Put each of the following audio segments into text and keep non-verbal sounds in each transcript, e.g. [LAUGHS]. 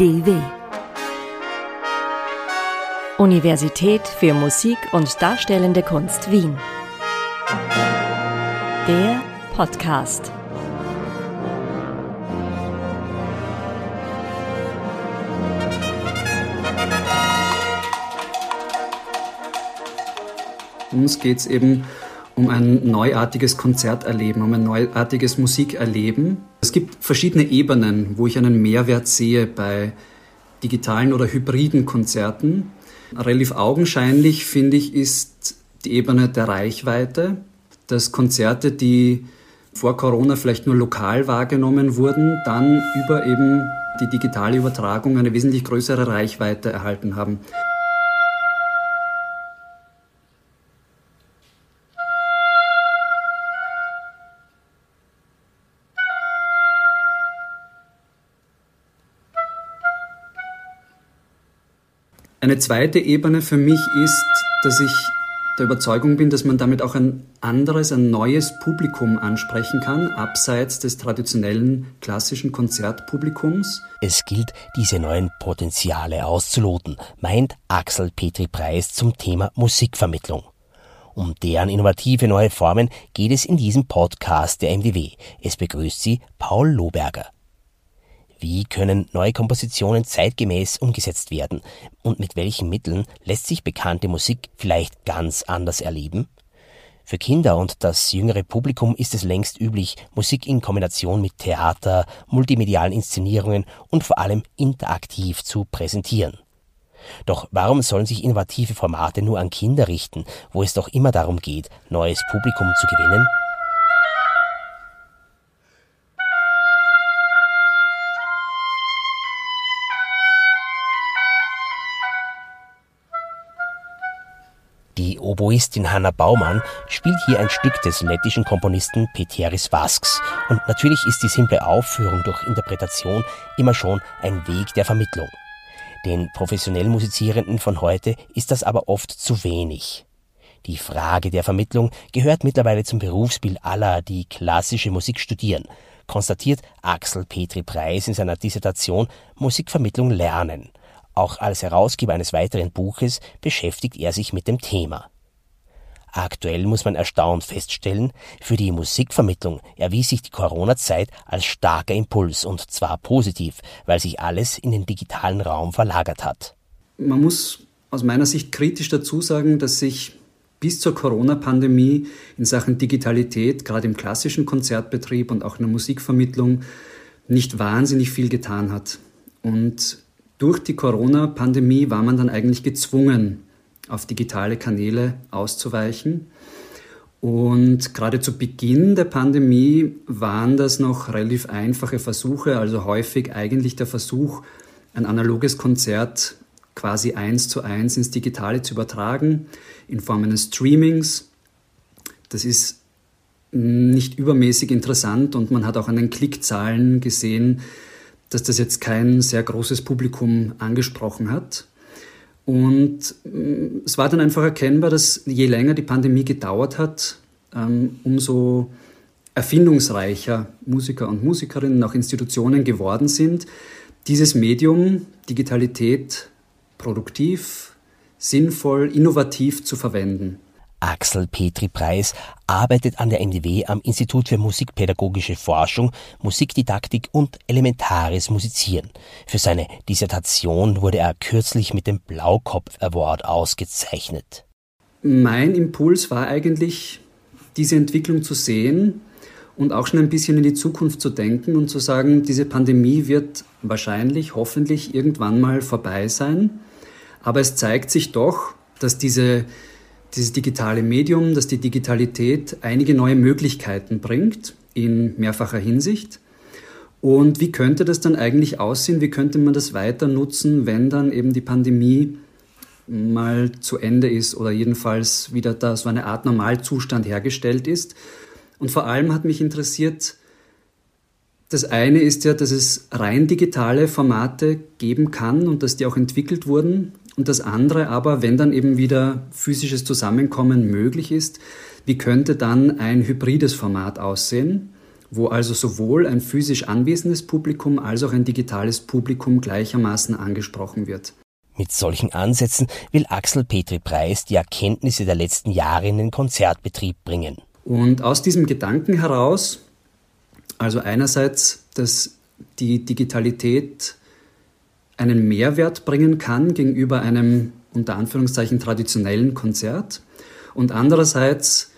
UDW. Universität für Musik und Darstellende Kunst Wien. Der Podcast. Uns geht es eben um ein neuartiges Konzerterleben, um ein neuartiges Musikerleben. Es gibt verschiedene Ebenen, wo ich einen Mehrwert sehe bei digitalen oder hybriden Konzerten. Relativ augenscheinlich, finde ich, ist die Ebene der Reichweite, dass Konzerte, die vor Corona vielleicht nur lokal wahrgenommen wurden, dann über eben die digitale Übertragung eine wesentlich größere Reichweite erhalten haben. Eine zweite Ebene für mich ist, dass ich der Überzeugung bin, dass man damit auch ein anderes, ein neues Publikum ansprechen kann, abseits des traditionellen klassischen Konzertpublikums. Es gilt, diese neuen Potenziale auszuloten, meint Axel Petri Preis zum Thema Musikvermittlung. Um deren innovative neue Formen geht es in diesem Podcast der MDW. Es begrüßt Sie Paul Lohberger. Wie können neue Kompositionen zeitgemäß umgesetzt werden? Und mit welchen Mitteln lässt sich bekannte Musik vielleicht ganz anders erleben? Für Kinder und das jüngere Publikum ist es längst üblich, Musik in Kombination mit Theater, multimedialen Inszenierungen und vor allem interaktiv zu präsentieren. Doch warum sollen sich innovative Formate nur an Kinder richten, wo es doch immer darum geht, neues Publikum zu gewinnen? Die Oboistin Hanna Baumann spielt hier ein Stück des lettischen Komponisten Peteris Vasks. Und natürlich ist die simple Aufführung durch Interpretation immer schon ein Weg der Vermittlung. Den professionell Musizierenden von heute ist das aber oft zu wenig. Die Frage der Vermittlung gehört mittlerweile zum Berufsbild aller, die klassische Musik studieren, konstatiert Axel Petri Preis in seiner Dissertation Musikvermittlung lernen. Auch als Herausgeber eines weiteren Buches beschäftigt er sich mit dem Thema. Aktuell muss man erstaunt feststellen, für die Musikvermittlung erwies sich die Corona-Zeit als starker Impuls und zwar positiv, weil sich alles in den digitalen Raum verlagert hat. Man muss aus meiner Sicht kritisch dazu sagen, dass sich bis zur Corona-Pandemie in Sachen Digitalität, gerade im klassischen Konzertbetrieb und auch in der Musikvermittlung, nicht wahnsinnig viel getan hat. Und durch die Corona-Pandemie war man dann eigentlich gezwungen, auf digitale Kanäle auszuweichen. Und gerade zu Beginn der Pandemie waren das noch relativ einfache Versuche, also häufig eigentlich der Versuch, ein analoges Konzert quasi eins zu eins ins Digitale zu übertragen, in Form eines Streamings. Das ist nicht übermäßig interessant und man hat auch an den Klickzahlen gesehen, dass das jetzt kein sehr großes Publikum angesprochen hat. Und mm, es war dann einfach erkennbar, dass je länger die Pandemie gedauert hat, ähm, umso erfindungsreicher Musiker und Musikerinnen, auch Institutionen geworden sind, dieses Medium, Digitalität, produktiv, sinnvoll, innovativ zu verwenden. Axel Petri Preis arbeitet an der MDW am Institut für Musikpädagogische Forschung, Musikdidaktik und elementares Musizieren. Für seine Dissertation wurde er kürzlich mit dem Blaukopf Award ausgezeichnet. Mein Impuls war eigentlich, diese Entwicklung zu sehen und auch schon ein bisschen in die Zukunft zu denken und zu sagen, diese Pandemie wird wahrscheinlich, hoffentlich irgendwann mal vorbei sein. Aber es zeigt sich doch, dass diese dieses digitale Medium, dass die Digitalität einige neue Möglichkeiten bringt in mehrfacher Hinsicht. Und wie könnte das dann eigentlich aussehen? Wie könnte man das weiter nutzen, wenn dann eben die Pandemie mal zu Ende ist oder jedenfalls wieder da so eine Art Normalzustand hergestellt ist? Und vor allem hat mich interessiert, das eine ist ja, dass es rein digitale Formate geben kann und dass die auch entwickelt wurden und das andere aber, wenn dann eben wieder physisches Zusammenkommen möglich ist, wie könnte dann ein hybrides Format aussehen, wo also sowohl ein physisch anwesendes Publikum als auch ein digitales Publikum gleichermaßen angesprochen wird. Mit solchen Ansätzen will Axel Petri Preis die Erkenntnisse der letzten Jahre in den Konzertbetrieb bringen. Und aus diesem Gedanken heraus, also einerseits, dass die Digitalität einen Mehrwert bringen kann gegenüber einem unter Anführungszeichen traditionellen Konzert und andererseits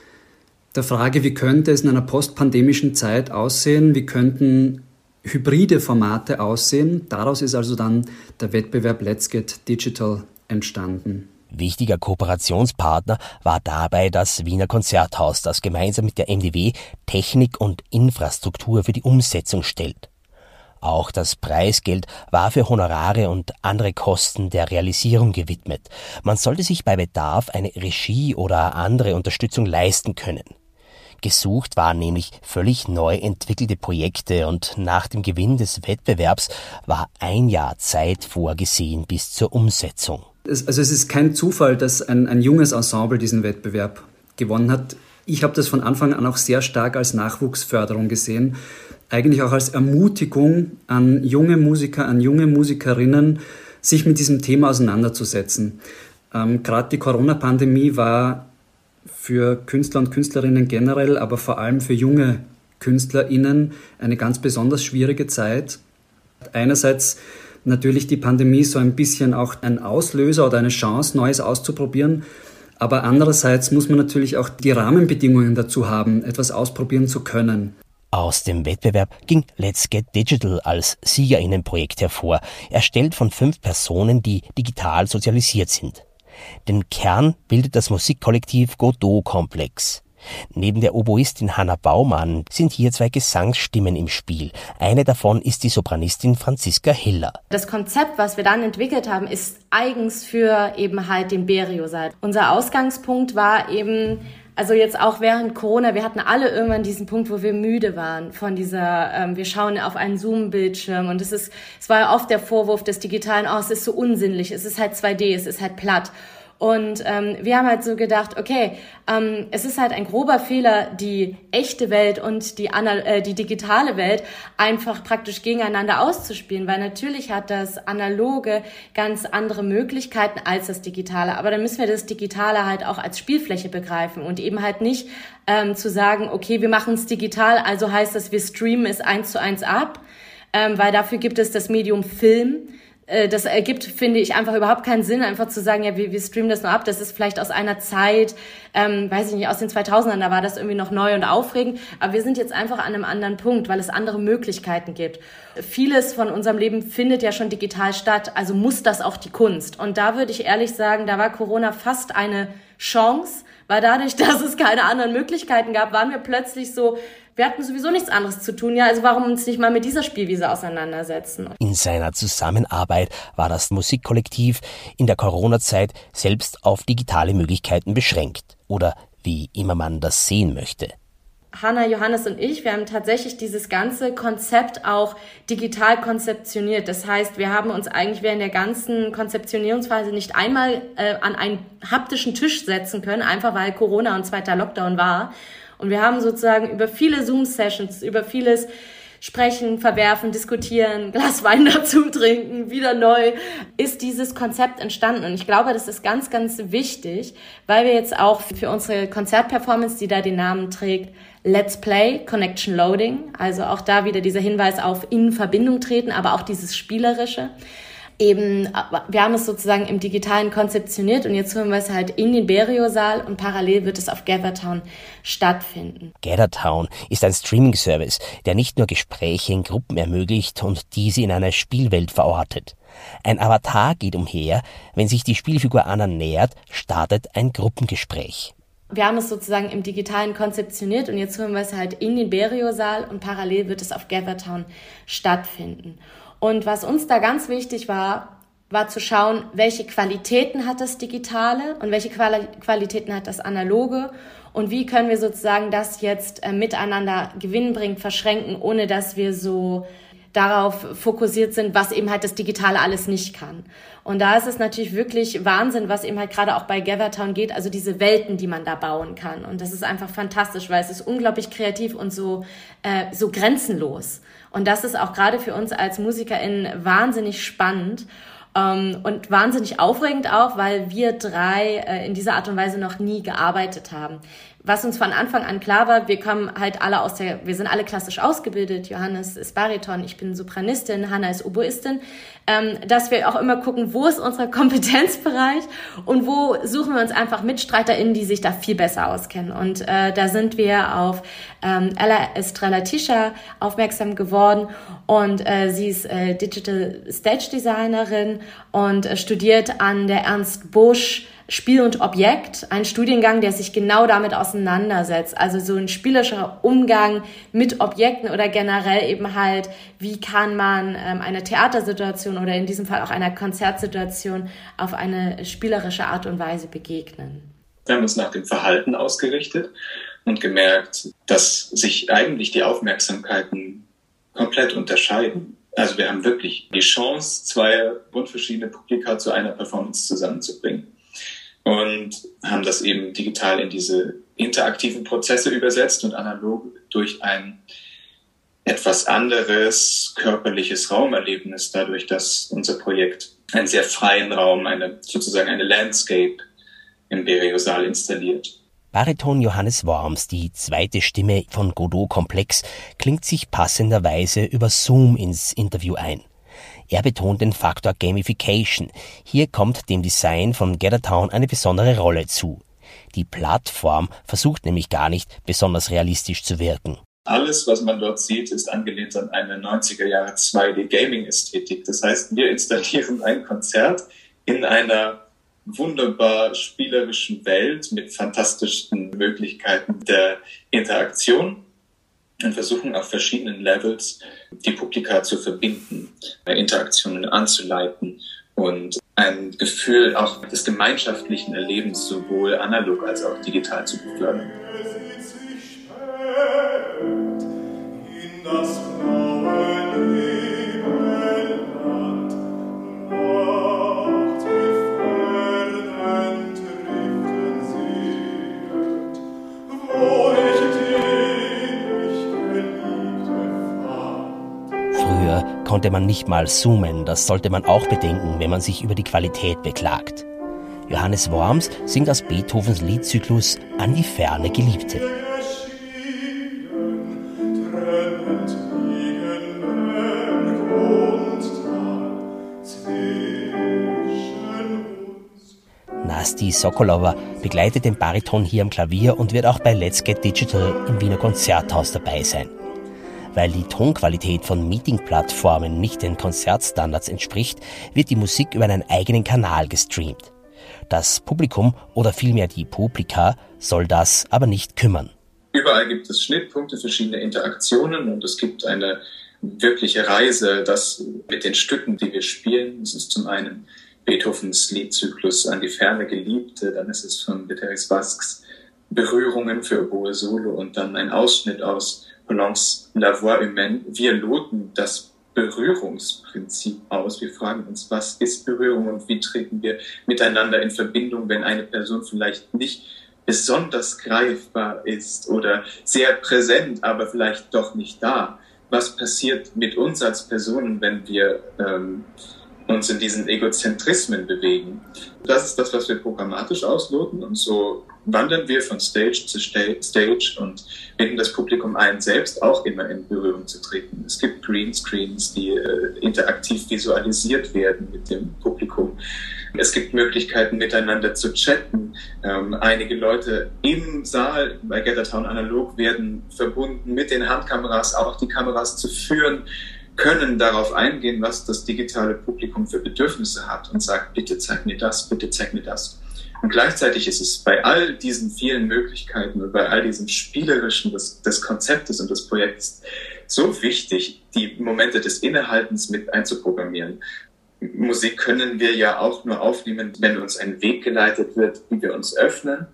der Frage, wie könnte es in einer postpandemischen Zeit aussehen, wie könnten hybride Formate aussehen. Daraus ist also dann der Wettbewerb Let's Get Digital entstanden. Wichtiger Kooperationspartner war dabei das Wiener Konzerthaus, das gemeinsam mit der MDW Technik und Infrastruktur für die Umsetzung stellt. Auch das Preisgeld war für Honorare und andere Kosten der Realisierung gewidmet. Man sollte sich bei Bedarf eine Regie oder andere Unterstützung leisten können. Gesucht waren nämlich völlig neu entwickelte Projekte und nach dem Gewinn des Wettbewerbs war ein Jahr Zeit vorgesehen bis zur Umsetzung. Also es ist kein Zufall, dass ein, ein junges Ensemble diesen Wettbewerb gewonnen hat. Ich habe das von Anfang an auch sehr stark als Nachwuchsförderung gesehen, eigentlich auch als Ermutigung an junge Musiker, an junge Musikerinnen, sich mit diesem Thema auseinanderzusetzen. Ähm, Gerade die Corona-Pandemie war für Künstler und Künstlerinnen generell, aber vor allem für junge KünstlerInnen eine ganz besonders schwierige Zeit. Einerseits natürlich die Pandemie so ein bisschen auch ein Auslöser oder eine Chance, Neues auszuprobieren. Aber andererseits muss man natürlich auch die Rahmenbedingungen dazu haben, etwas ausprobieren zu können. Aus dem Wettbewerb ging Let's Get Digital als Siegerinnenprojekt hervor, erstellt von fünf Personen, die digital sozialisiert sind. Den Kern bildet das Musikkollektiv Godot-Komplex. Neben der Oboistin Hanna Baumann sind hier zwei Gesangsstimmen im Spiel. Eine davon ist die Sopranistin Franziska Hiller. Das Konzept, was wir dann entwickelt haben, ist eigens für eben halt den Berio-Saal. Unser Ausgangspunkt war eben, also jetzt auch während Corona, wir hatten alle irgendwann diesen Punkt, wo wir müde waren von dieser, ähm, wir schauen auf einen Zoom-Bildschirm und es ist, es war ja oft der Vorwurf des Digitalen, oh, es ist so unsinnlich, es ist halt 2D, es ist halt platt. Und ähm, wir haben halt so gedacht, okay, ähm, es ist halt ein grober Fehler, die echte Welt und die, äh, die digitale Welt einfach praktisch gegeneinander auszuspielen, weil natürlich hat das Analoge ganz andere Möglichkeiten als das Digitale. Aber dann müssen wir das Digitale halt auch als Spielfläche begreifen und eben halt nicht ähm, zu sagen, okay, wir machen es digital, also heißt das, wir streamen es eins zu eins ab, ähm, weil dafür gibt es das Medium Film das ergibt, finde ich, einfach überhaupt keinen Sinn, einfach zu sagen, ja, wir, wir streamen das nur ab. Das ist vielleicht aus einer Zeit, ähm, weiß ich nicht, aus den 2000ern, da war das irgendwie noch neu und aufregend. Aber wir sind jetzt einfach an einem anderen Punkt, weil es andere Möglichkeiten gibt. Vieles von unserem Leben findet ja schon digital statt, also muss das auch die Kunst. Und da würde ich ehrlich sagen, da war Corona fast eine Chance, weil dadurch, [LAUGHS] dass es keine anderen Möglichkeiten gab, waren wir plötzlich so, wir hatten sowieso nichts anderes zu tun, ja, also warum uns nicht mal mit dieser Spielwiese auseinandersetzen? In seiner Zusammenarbeit war das Musikkollektiv in der Corona-Zeit selbst auf digitale Möglichkeiten beschränkt oder wie immer man das sehen möchte. Hanna, Johannes und ich, wir haben tatsächlich dieses ganze Konzept auch digital konzeptioniert. Das heißt, wir haben uns eigentlich während der ganzen Konzeptionierungsphase nicht einmal äh, an einen haptischen Tisch setzen können, einfach weil Corona und zweiter Lockdown war. Und wir haben sozusagen über viele Zoom-Sessions, über vieles sprechen, verwerfen, diskutieren, [LAUGHS] Glas Wein dazu trinken, wieder neu, ist dieses Konzept entstanden. Und ich glaube, das ist ganz, ganz wichtig, weil wir jetzt auch für unsere Konzertperformance, die da den Namen trägt, Let's Play, Connection Loading, also auch da wieder dieser Hinweis auf in Verbindung treten, aber auch dieses Spielerische eben, wir haben es sozusagen im Digitalen konzeptioniert und jetzt holen wir es halt in den Berio-Saal und parallel wird es auf Gathertown stattfinden. Gathertown ist ein Streaming-Service, der nicht nur Gespräche in Gruppen ermöglicht und diese in einer Spielwelt verortet. Ein Avatar geht umher, wenn sich die Spielfigur Anna nähert, startet ein Gruppengespräch wir haben es sozusagen im Digitalen konzeptioniert und jetzt holen wir es halt in den Berio-Saal und parallel wird es auf Gathertown stattfinden. Und was uns da ganz wichtig war, war zu schauen, welche Qualitäten hat das Digitale und welche Quali Qualitäten hat das Analoge und wie können wir sozusagen das jetzt äh, miteinander gewinnbringend verschränken, ohne dass wir so darauf fokussiert sind, was eben halt das Digitale alles nicht kann. Und da ist es natürlich wirklich Wahnsinn, was eben halt gerade auch bei Gathertown geht, also diese Welten, die man da bauen kann. Und das ist einfach fantastisch, weil es ist unglaublich kreativ und so, äh, so grenzenlos. Und das ist auch gerade für uns als MusikerInnen wahnsinnig spannend. Ähm, und wahnsinnig aufregend auch, weil wir drei äh, in dieser Art und Weise noch nie gearbeitet haben was uns von Anfang an klar war, wir kommen halt alle aus der, wir sind alle klassisch ausgebildet. Johannes ist Bariton, ich bin Sopranistin, Hanna ist Oboistin, ähm, dass wir auch immer gucken, wo ist unser [LAUGHS] Kompetenzbereich und wo suchen wir uns einfach MitstreiterInnen, die sich da viel besser auskennen. Und äh, da sind wir auf ähm, Ella Estrella Tisha aufmerksam geworden und äh, sie ist äh, Digital Stage Designerin und äh, studiert an der Ernst Busch Spiel und Objekt, ein Studiengang, der sich genau damit auseinandersetzt. Also so ein spielerischer Umgang mit Objekten oder generell eben halt, wie kann man ähm, einer Theatersituation oder in diesem Fall auch einer Konzertsituation auf eine spielerische Art und Weise begegnen. Wir haben uns nach dem Verhalten ausgerichtet und gemerkt, dass sich eigentlich die Aufmerksamkeiten komplett unterscheiden. Also wir haben wirklich die Chance, zwei grundverschiedene Publika zu einer Performance zusammenzubringen und haben das eben digital in diese interaktiven Prozesse übersetzt und analog durch ein etwas anderes körperliches Raumerlebnis, dadurch, dass unser Projekt einen sehr freien Raum, eine, sozusagen eine Landscape im Bereosaal installiert. Bariton Johannes Worms, die zweite Stimme von Godot Komplex, klingt sich passenderweise über Zoom ins Interview ein. Er betont den Faktor Gamification. Hier kommt dem Design von Gathertown eine besondere Rolle zu. Die Plattform versucht nämlich gar nicht besonders realistisch zu wirken. Alles, was man dort sieht, ist angelehnt an eine 90er Jahre 2D Gaming Ästhetik. Das heißt, wir installieren ein Konzert in einer wunderbar spielerischen Welt mit fantastischen Möglichkeiten der Interaktion und versuchen auf verschiedenen Levels die Publika zu verbinden, Interaktionen anzuleiten und ein Gefühl auch des gemeinschaftlichen Erlebens sowohl analog als auch digital zu befördern. In das konnte man nicht mal zoomen, das sollte man auch bedenken, wenn man sich über die Qualität beklagt. Johannes Worms singt aus Beethovens Liedzyklus An die ferne Geliebte. Nasti Sokolova begleitet den Bariton hier am Klavier und wird auch bei Let's Get Digital im Wiener Konzerthaus dabei sein. Weil die Tonqualität von Meeting-Plattformen nicht den Konzertstandards entspricht, wird die Musik über einen eigenen Kanal gestreamt. Das Publikum oder vielmehr die Publika soll das aber nicht kümmern. Überall gibt es Schnittpunkte, verschiedene Interaktionen und es gibt eine wirkliche Reise, das mit den Stücken, die wir spielen. Es ist zum einen Beethovens Liedzyklus an die ferne Geliebte, dann ist es von Viteris Vasks Berührungen für Oboe Solo und dann ein Ausschnitt aus Polans La Voix Humaine. Wir loten das Berührungsprinzip aus. Wir fragen uns, was ist Berührung und wie treten wir miteinander in Verbindung, wenn eine Person vielleicht nicht besonders greifbar ist oder sehr präsent, aber vielleicht doch nicht da. Was passiert mit uns als Personen, wenn wir ähm, uns in diesen Egozentrismen bewegen? Das ist das, was wir programmatisch ausloten und so wandern wir von Stage zu Stage und binden das Publikum ein, selbst auch immer in Berührung zu treten. Es gibt Greenscreens, die äh, interaktiv visualisiert werden mit dem Publikum. Es gibt Möglichkeiten, miteinander zu chatten. Ähm, einige Leute im Saal bei Gathertown Analog werden verbunden mit den Handkameras, auch die Kameras zu führen können darauf eingehen, was das digitale Publikum für Bedürfnisse hat und sagt, bitte zeig mir das, bitte zeig mir das. Und gleichzeitig ist es bei all diesen vielen Möglichkeiten und bei all diesem Spielerischen des, des Konzeptes und des Projekts so wichtig, die Momente des Innehaltens mit einzuprogrammieren. Musik können wir ja auch nur aufnehmen, wenn uns ein Weg geleitet wird, wie wir uns öffnen.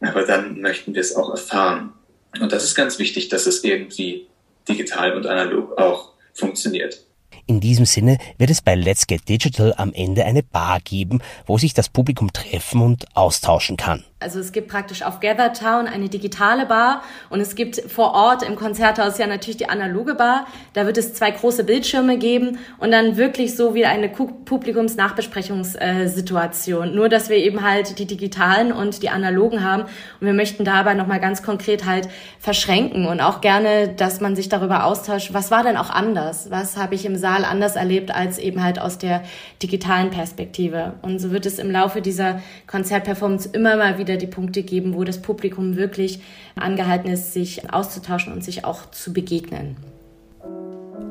Aber dann möchten wir es auch erfahren. Und das ist ganz wichtig, dass es irgendwie digital und analog auch funktioniert. In diesem Sinne wird es bei Let's Get Digital am Ende eine Bar geben, wo sich das Publikum treffen und austauschen kann. Also es gibt praktisch auf Gathertown eine digitale Bar und es gibt vor Ort im Konzerthaus ja natürlich die analoge Bar. Da wird es zwei große Bildschirme geben und dann wirklich so wie eine Publikumsnachbesprechungssituation. Nur, dass wir eben halt die digitalen und die analogen haben und wir möchten dabei nochmal ganz konkret halt verschränken und auch gerne, dass man sich darüber austauscht, was war denn auch anders? Was habe ich im Saal anders erlebt als eben halt aus der digitalen Perspektive? Und so wird es im Laufe dieser Konzertperformance immer mal wieder wieder die Punkte geben, wo das Publikum wirklich angehalten ist, sich auszutauschen und sich auch zu begegnen.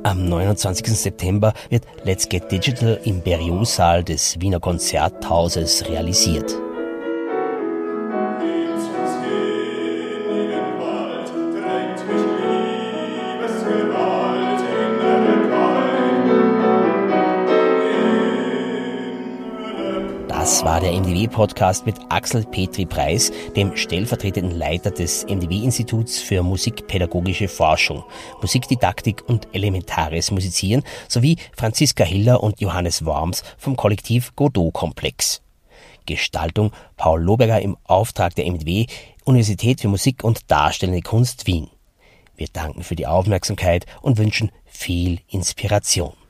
Am 29. September wird Let's Get Digital im Beriosaal des Wiener Konzerthauses realisiert. Das war der MDW-Podcast mit Axel Petri Preis, dem stellvertretenden Leiter des MDW-Instituts für Musikpädagogische Forschung, Musikdidaktik und elementares Musizieren sowie Franziska Hiller und Johannes Worms vom Kollektiv Godot-Komplex. Gestaltung Paul Loberger im Auftrag der MDW, Universität für Musik und Darstellende Kunst Wien. Wir danken für die Aufmerksamkeit und wünschen viel Inspiration.